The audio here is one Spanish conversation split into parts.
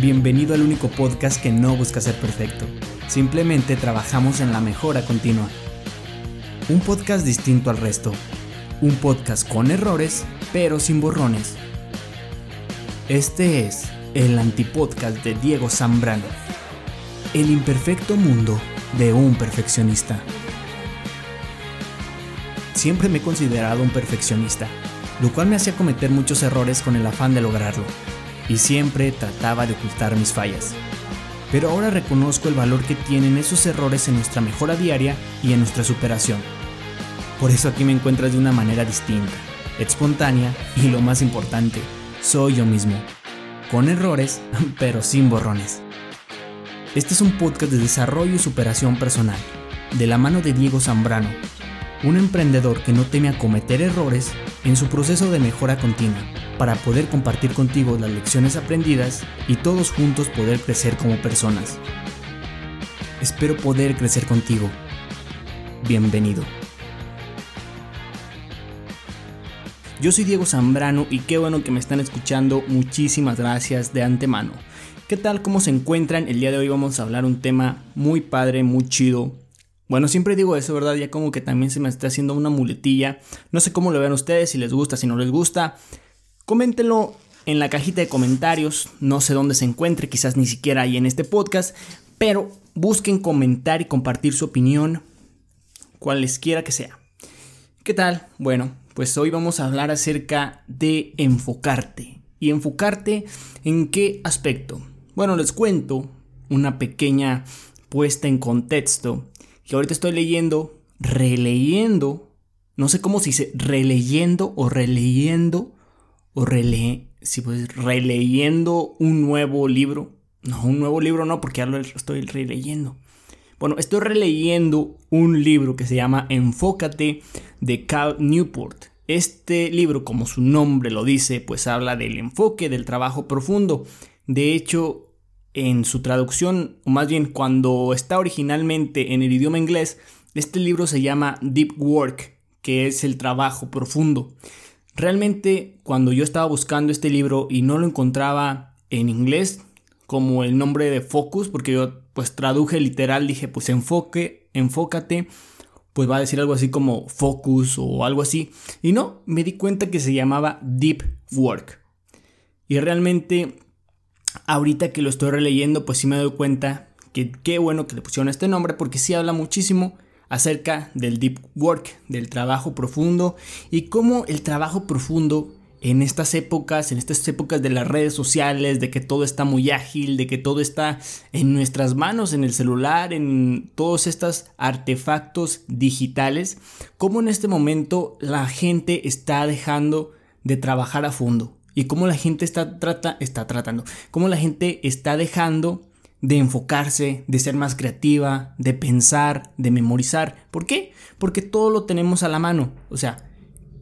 Bienvenido al único podcast que no busca ser perfecto. Simplemente trabajamos en la mejora continua. Un podcast distinto al resto. Un podcast con errores, pero sin borrones. Este es el antipodcast de Diego Zambrano. El imperfecto mundo de un perfeccionista. Siempre me he considerado un perfeccionista, lo cual me hacía cometer muchos errores con el afán de lograrlo y siempre trataba de ocultar mis fallas. Pero ahora reconozco el valor que tienen esos errores en nuestra mejora diaria y en nuestra superación. Por eso aquí me encuentras de una manera distinta, espontánea y lo más importante, soy yo mismo. Con errores, pero sin borrones. Este es un podcast de desarrollo y superación personal, de la mano de Diego Zambrano, un emprendedor que no teme a cometer errores en su proceso de mejora continua para poder compartir contigo las lecciones aprendidas y todos juntos poder crecer como personas. Espero poder crecer contigo. Bienvenido. Yo soy Diego Zambrano y qué bueno que me están escuchando. Muchísimas gracias de antemano. ¿Qué tal? ¿Cómo se encuentran? El día de hoy vamos a hablar un tema muy padre, muy chido. Bueno, siempre digo eso, ¿verdad? Ya como que también se me está haciendo una muletilla. No sé cómo lo vean ustedes, si les gusta, si no les gusta. Coméntenlo en la cajita de comentarios, no sé dónde se encuentre, quizás ni siquiera ahí en este podcast, pero busquen comentar y compartir su opinión, cualesquiera que sea. ¿Qué tal? Bueno, pues hoy vamos a hablar acerca de enfocarte. ¿Y enfocarte en qué aspecto? Bueno, les cuento una pequeña puesta en contexto que ahorita estoy leyendo, releyendo, no sé cómo se dice, releyendo o releyendo o rele si pues releyendo un nuevo libro. No, un nuevo libro no, porque ya lo estoy releyendo. Bueno, estoy releyendo un libro que se llama Enfócate de Cal Newport. Este libro, como su nombre lo dice, pues habla del enfoque, del trabajo profundo. De hecho, en su traducción, o más bien cuando está originalmente en el idioma inglés, este libro se llama Deep Work, que es el trabajo profundo. Realmente cuando yo estaba buscando este libro y no lo encontraba en inglés como el nombre de Focus, porque yo pues traduje literal, dije pues enfoque, enfócate, pues va a decir algo así como Focus o algo así. Y no, me di cuenta que se llamaba Deep Work. Y realmente ahorita que lo estoy releyendo pues sí me doy cuenta que qué bueno que le pusieron este nombre porque sí habla muchísimo acerca del deep work, del trabajo profundo y cómo el trabajo profundo en estas épocas, en estas épocas de las redes sociales, de que todo está muy ágil, de que todo está en nuestras manos, en el celular, en todos estos artefactos digitales, cómo en este momento la gente está dejando de trabajar a fondo y cómo la gente está, está tratando, cómo la gente está dejando de enfocarse, de ser más creativa, de pensar, de memorizar. ¿Por qué? Porque todo lo tenemos a la mano. O sea,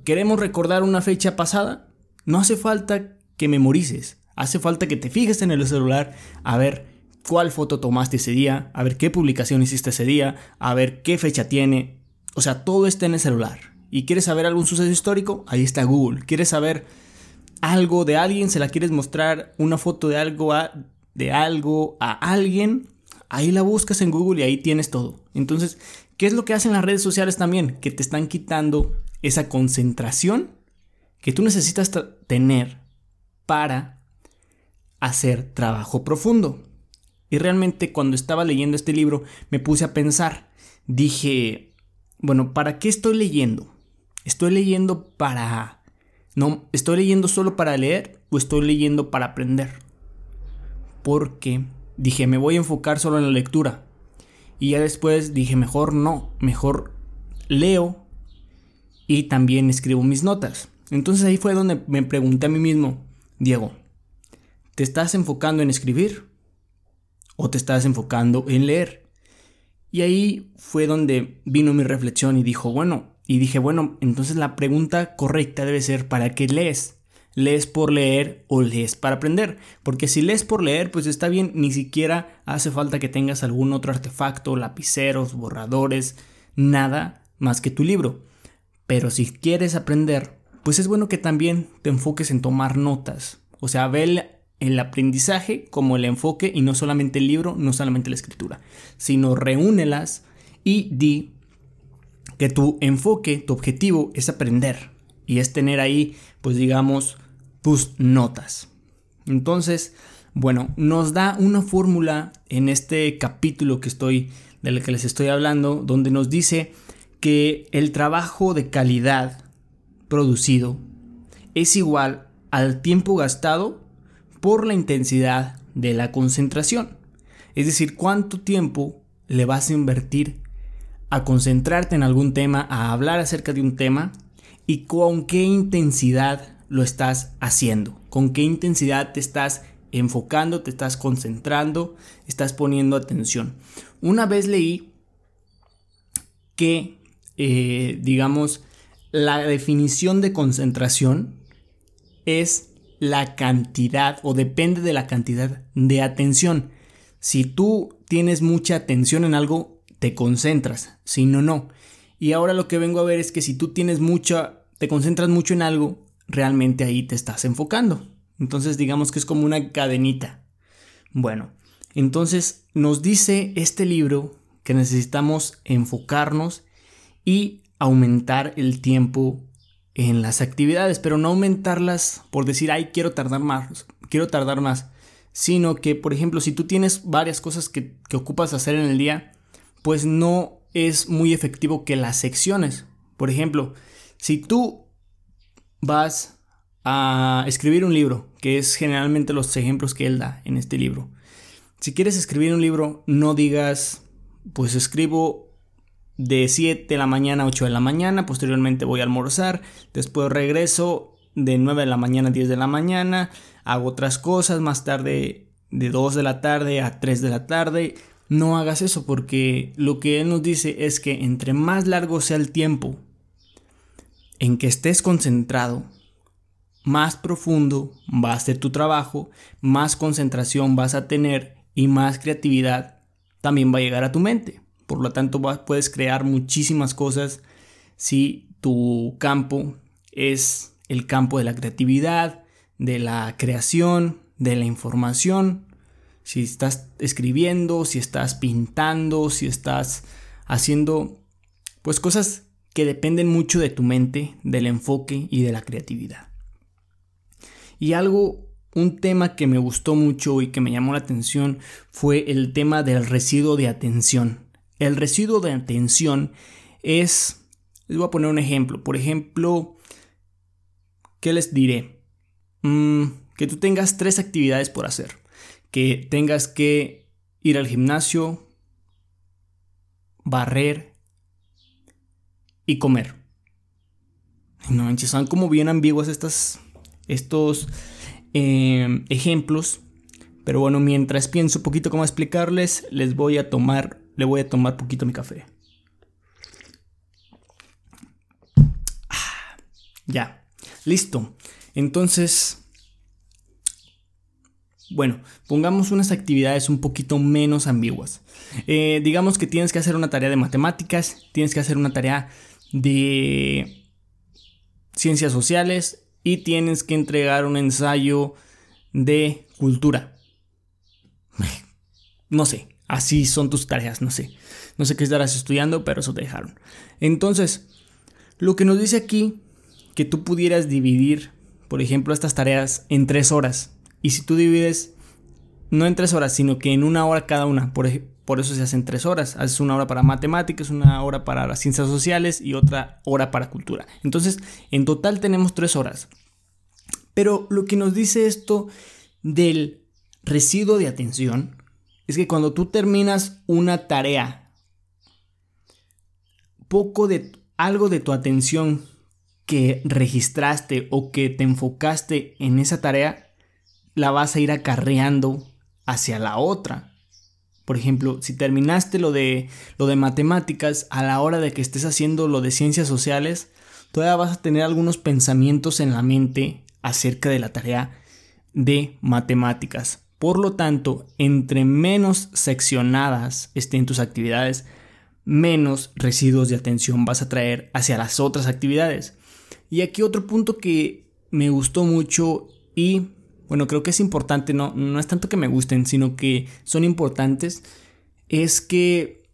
queremos recordar una fecha pasada, no hace falta que memorices, hace falta que te fijes en el celular a ver cuál foto tomaste ese día, a ver qué publicación hiciste ese día, a ver qué fecha tiene. O sea, todo está en el celular. ¿Y quieres saber algún suceso histórico? Ahí está Google. ¿Quieres saber algo de alguien? ¿Se la quieres mostrar una foto de algo a de algo a alguien, ahí la buscas en Google y ahí tienes todo. Entonces, ¿qué es lo que hacen las redes sociales también? Que te están quitando esa concentración que tú necesitas tener para hacer trabajo profundo. Y realmente cuando estaba leyendo este libro me puse a pensar, dije, bueno, ¿para qué estoy leyendo? ¿Estoy leyendo para... No, ¿estoy leyendo solo para leer o estoy leyendo para aprender? porque dije, me voy a enfocar solo en la lectura. Y ya después dije, mejor no, mejor leo y también escribo mis notas. Entonces ahí fue donde me pregunté a mí mismo, Diego, ¿te estás enfocando en escribir o te estás enfocando en leer? Y ahí fue donde vino mi reflexión y dijo, bueno, y dije, bueno, entonces la pregunta correcta debe ser, ¿para qué lees? lees por leer o lees para aprender. Porque si lees por leer, pues está bien, ni siquiera hace falta que tengas algún otro artefacto, lapiceros, borradores, nada más que tu libro. Pero si quieres aprender, pues es bueno que también te enfoques en tomar notas. O sea, ve el aprendizaje como el enfoque y no solamente el libro, no solamente la escritura, sino reúnelas y di que tu enfoque, tu objetivo es aprender y es tener ahí, pues digamos, tus notas. Entonces, bueno, nos da una fórmula en este capítulo que estoy del que les estoy hablando, donde nos dice que el trabajo de calidad producido es igual al tiempo gastado por la intensidad de la concentración. Es decir, cuánto tiempo le vas a invertir a concentrarte en algún tema, a hablar acerca de un tema y con qué intensidad lo estás haciendo, con qué intensidad te estás enfocando, te estás concentrando, estás poniendo atención. Una vez leí que, eh, digamos, la definición de concentración es la cantidad o depende de la cantidad de atención. Si tú tienes mucha atención en algo, te concentras, si no, no. Y ahora lo que vengo a ver es que si tú tienes mucha, te concentras mucho en algo, realmente ahí te estás enfocando. Entonces digamos que es como una cadenita. Bueno, entonces nos dice este libro que necesitamos enfocarnos y aumentar el tiempo en las actividades, pero no aumentarlas por decir, ay, quiero tardar más, quiero tardar más, sino que, por ejemplo, si tú tienes varias cosas que, que ocupas hacer en el día, pues no es muy efectivo que las secciones. Por ejemplo, si tú vas a escribir un libro, que es generalmente los ejemplos que él da en este libro. Si quieres escribir un libro, no digas, pues escribo de 7 de la mañana a 8 de la mañana, posteriormente voy a almorzar, después regreso de 9 de la mañana a 10 de la mañana, hago otras cosas, más tarde de 2 de la tarde a 3 de la tarde. No hagas eso porque lo que él nos dice es que entre más largo sea el tiempo en que estés concentrado, más profundo va a ser tu trabajo, más concentración vas a tener y más creatividad también va a llegar a tu mente. Por lo tanto, puedes crear muchísimas cosas si tu campo es el campo de la creatividad, de la creación, de la información. Si estás escribiendo, si estás pintando, si estás haciendo pues cosas que dependen mucho de tu mente, del enfoque y de la creatividad. Y algo, un tema que me gustó mucho y que me llamó la atención fue el tema del residuo de atención. El residuo de atención es, les voy a poner un ejemplo, por ejemplo, ¿qué les diré? Mm, que tú tengas tres actividades por hacer, que tengas que ir al gimnasio, barrer y comer. No manches, son como bien ambiguas estas, estos eh, ejemplos. Pero bueno, mientras pienso un poquito cómo explicarles, les voy a tomar le voy a tomar poquito mi café. Ah, ya, listo. Entonces, bueno, pongamos unas actividades un poquito menos ambiguas. Eh, digamos que tienes que hacer una tarea de matemáticas, tienes que hacer una tarea de ciencias sociales y tienes que entregar un ensayo de cultura. No sé, Así son tus tareas, no sé. No sé qué estarás estudiando, pero eso te dejaron. Entonces, lo que nos dice aquí, que tú pudieras dividir, por ejemplo, estas tareas en tres horas. Y si tú divides, no en tres horas, sino que en una hora cada una, por, por eso se hacen tres horas. Haces una hora para matemáticas, una hora para las ciencias sociales y otra hora para cultura. Entonces, en total tenemos tres horas. Pero lo que nos dice esto del residuo de atención es que cuando tú terminas una tarea, poco de algo de tu atención que registraste o que te enfocaste en esa tarea, la vas a ir acarreando hacia la otra. Por ejemplo, si terminaste lo de, lo de matemáticas, a la hora de que estés haciendo lo de ciencias sociales, todavía vas a tener algunos pensamientos en la mente acerca de la tarea de matemáticas. Por lo tanto, entre menos seccionadas estén tus actividades, menos residuos de atención vas a traer hacia las otras actividades. Y aquí otro punto que me gustó mucho y bueno, creo que es importante, no, no es tanto que me gusten, sino que son importantes, es que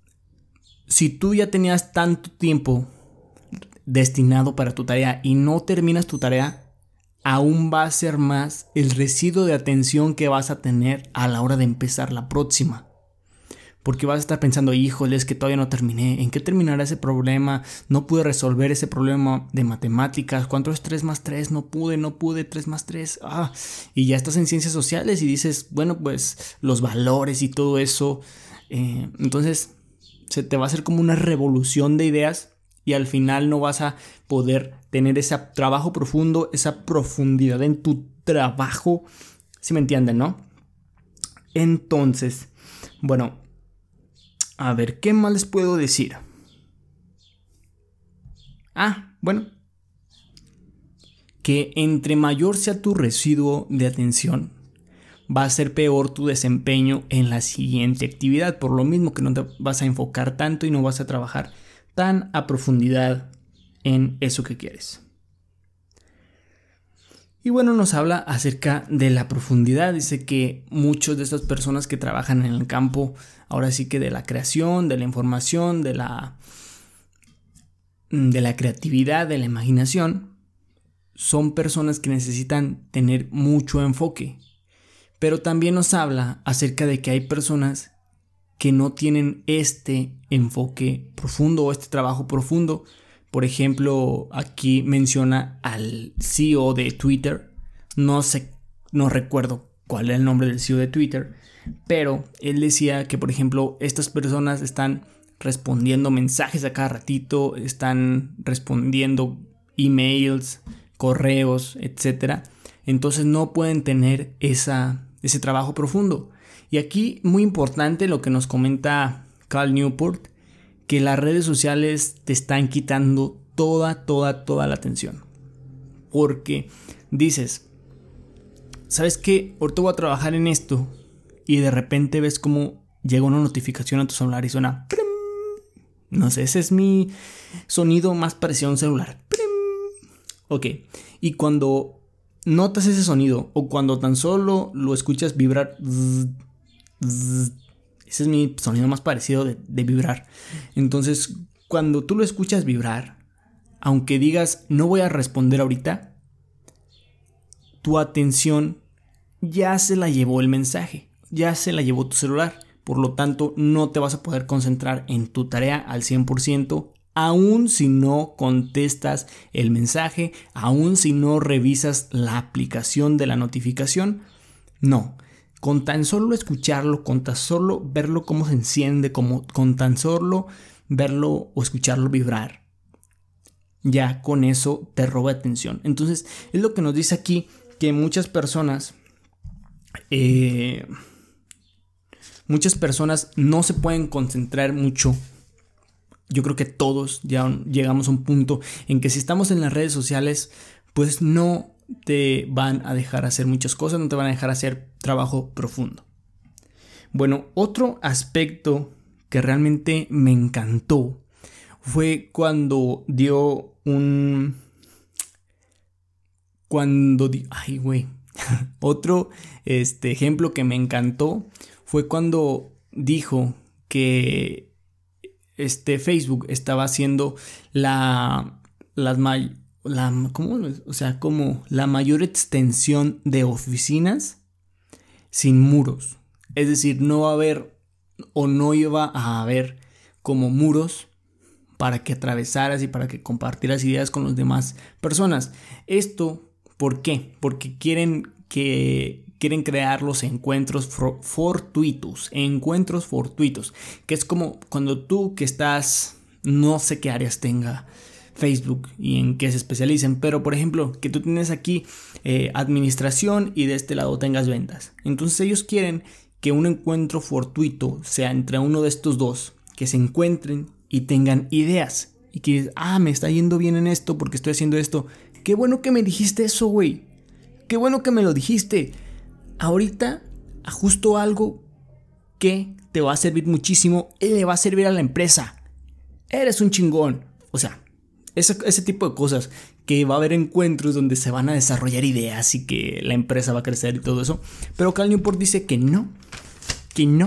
si tú ya tenías tanto tiempo destinado para tu tarea y no terminas tu tarea, aún va a ser más el residuo de atención que vas a tener a la hora de empezar la próxima. Porque vas a estar pensando, híjole, es que todavía no terminé. ¿En qué terminará ese problema? No pude resolver ese problema de matemáticas. ¿Cuánto es 3 más 3? No pude, no pude, 3 más 3. Ah, y ya estás en ciencias sociales y dices, bueno, pues los valores y todo eso. Eh, entonces, se te va a hacer como una revolución de ideas y al final no vas a poder tener ese trabajo profundo, esa profundidad en tu trabajo. Si me entienden, ¿no? Entonces, bueno, a ver, ¿qué más les puedo decir? Ah, bueno. Que entre mayor sea tu residuo de atención, va a ser peor tu desempeño en la siguiente actividad. Por lo mismo que no te vas a enfocar tanto y no vas a trabajar tan a profundidad en eso que quieres. Y bueno, nos habla acerca de la profundidad. Dice que muchas de estas personas que trabajan en el campo, ahora sí que de la creación, de la información, de la, de la creatividad, de la imaginación, son personas que necesitan tener mucho enfoque. Pero también nos habla acerca de que hay personas que no tienen este enfoque profundo o este trabajo profundo. Por ejemplo, aquí menciona al CEO de Twitter. No sé, no recuerdo cuál es el nombre del CEO de Twitter, pero él decía que, por ejemplo, estas personas están respondiendo mensajes a cada ratito, están respondiendo emails, correos, etc. Entonces no pueden tener esa, ese trabajo profundo. Y aquí muy importante lo que nos comenta Carl Newport, que las redes sociales te están quitando toda, toda, toda la atención. Porque dices, ¿sabes qué? Ahorita voy a trabajar en esto y de repente ves como llega una notificación a tu celular y suena... No sé, ese es mi sonido más parecido a un celular. Ok, y cuando notas ese sonido o cuando tan solo lo escuchas vibrar ese es mi sonido más parecido de, vibrar. Entonces, cuando tú lo escuchas vibrar, aunque digas no voy a responder ahorita, tu atención ya se la llevó el mensaje, ya se la llevó tu celular. Por lo tanto, no te vas a poder concentrar en tu tarea al 100%, aun si no contestas el mensaje, aun si no revisas la aplicación de la notificación. No, con tan solo escucharlo, con tan solo verlo cómo se enciende, como, con tan solo verlo o escucharlo vibrar, ya con eso te roba atención. Entonces, es lo que nos dice aquí que muchas personas, eh, muchas personas no se pueden concentrar mucho. Yo creo que todos ya llegamos a un punto en que si estamos en las redes sociales, pues no te van a dejar hacer muchas cosas, no te van a dejar hacer trabajo profundo. Bueno, otro aspecto que realmente me encantó fue cuando dio un... Cuando... Di... Ay, güey. otro este, ejemplo que me encantó fue cuando dijo que este Facebook estaba haciendo la, las, la, ¿cómo? O sea, como la mayor extensión de oficinas sin muros. Es decir, no va a haber o no iba a haber como muros para que atravesaras y para que compartieras ideas con las demás personas. Esto, ¿por qué? Porque quieren que quieren crear los encuentros fortuitos, encuentros fortuitos, que es como cuando tú que estás no sé qué áreas tenga Facebook y en qué se especialicen. Pero por ejemplo, que tú tienes aquí eh, administración y de este lado tengas ventas. Entonces ellos quieren que un encuentro fortuito sea entre uno de estos dos, que se encuentren y tengan ideas. Y que, ah, me está yendo bien en esto porque estoy haciendo esto. Qué bueno que me dijiste eso, güey. Qué bueno que me lo dijiste. Ahorita ajusto algo que te va a servir muchísimo y le va a servir a la empresa. Eres un chingón. O sea, ese, tipo de cosas que va a haber encuentros donde se van a desarrollar ideas y que la empresa va a crecer y todo eso. Pero Cal Newport dice que no, que no,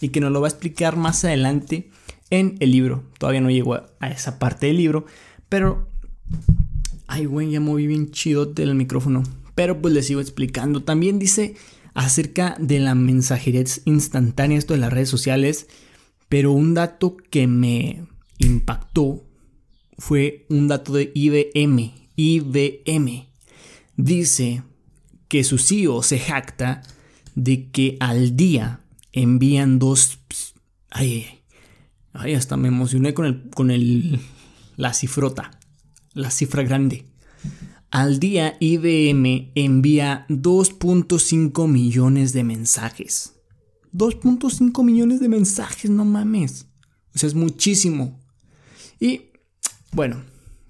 y que nos lo va a explicar más adelante en el libro. Todavía no llego a, esa parte del libro, pero... Ay, güey, ya moví bien chidote el micrófono. Pero pues les sigo explicando. También dice acerca de la mensajería instantánea, esto de las redes sociales. Pero un dato que me impactó fue un dato de IBM. IBM dice que su CEO se jacta de que al día envían dos... Ay, ay, hasta me emocioné con, el, con el, la cifrota, la cifra grande. Al día IBM envía 2.5 millones de mensajes. 2.5 millones de mensajes, no mames. O sea, es muchísimo. Y bueno,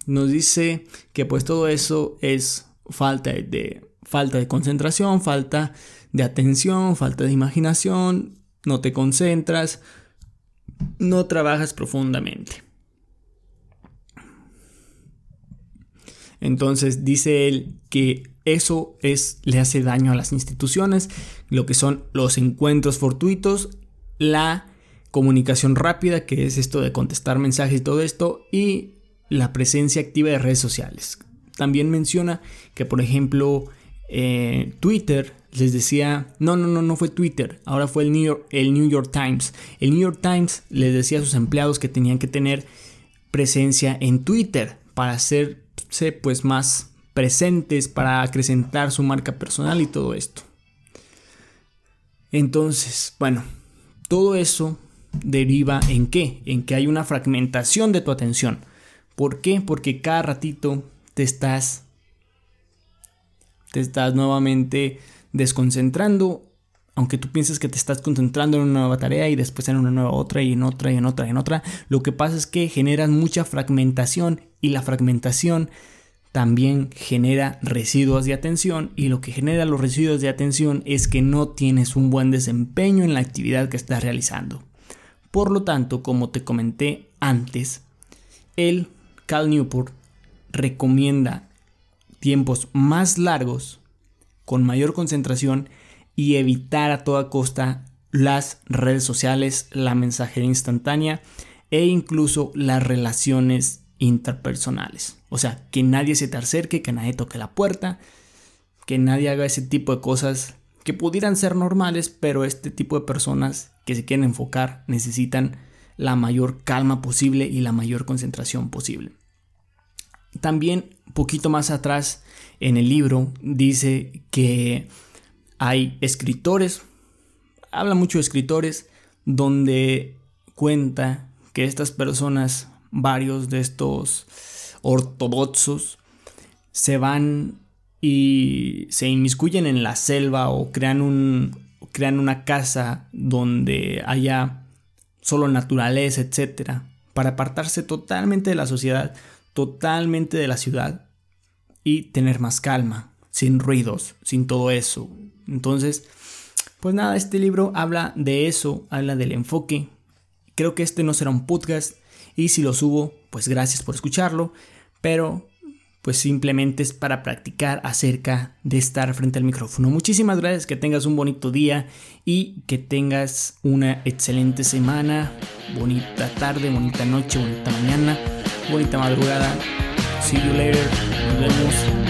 nos dice que pues todo eso es falta de, falta de concentración, falta de atención, falta de imaginación, no te concentras, no trabajas profundamente. Entonces dice él que eso es, le hace daño a las instituciones, lo que son los encuentros fortuitos, la comunicación rápida, que es esto de contestar mensajes y todo esto, y la presencia activa de redes sociales. También menciona que, por ejemplo, eh, Twitter les decía, no, no, no, no fue Twitter, ahora fue el New, York, el New York Times. El New York Times les decía a sus empleados que tenían que tener presencia en Twitter para hacerse pues más presentes, para acrecentar su marca personal y todo esto. Entonces, bueno, todo eso deriva en qué? En que hay una fragmentación de tu atención. ¿Por qué? Porque cada ratito te estás te estás nuevamente desconcentrando, aunque tú pienses que te estás concentrando en una nueva tarea y después en una nueva otra y en otra y en otra y en otra, lo que pasa es que generas mucha fragmentación y la fragmentación también genera residuos de atención y lo que genera los residuos de atención es que no tienes un buen desempeño en la actividad que estás realizando. Por lo tanto, como te comenté antes, el Cal Newport recomienda tiempos más largos, con mayor concentración y evitar a toda costa las redes sociales, la mensajería instantánea e incluso las relaciones interpersonales. O sea, que nadie se te acerque, que nadie toque la puerta, que nadie haga ese tipo de cosas que pudieran ser normales, pero este tipo de personas que se quieren enfocar necesitan la mayor calma posible y la mayor concentración posible. También, poquito más atrás en el libro, dice que hay escritores, habla mucho de escritores, donde cuenta que estas personas, varios de estos ortodoxos, se van y se inmiscuyen en la selva o crean, un, crean una casa donde haya solo naturaleza, etc. Para apartarse totalmente de la sociedad, totalmente de la ciudad y tener más calma, sin ruidos, sin todo eso. Entonces, pues nada, este libro habla de eso, habla del enfoque. Creo que este no será un podcast y si lo subo, pues gracias por escucharlo, pero pues simplemente es para practicar acerca de estar frente al micrófono. Muchísimas gracias, que tengas un bonito día y que tengas una excelente semana, bonita tarde, bonita noche, bonita mañana bonita madrugada. See you later. Nos vemos.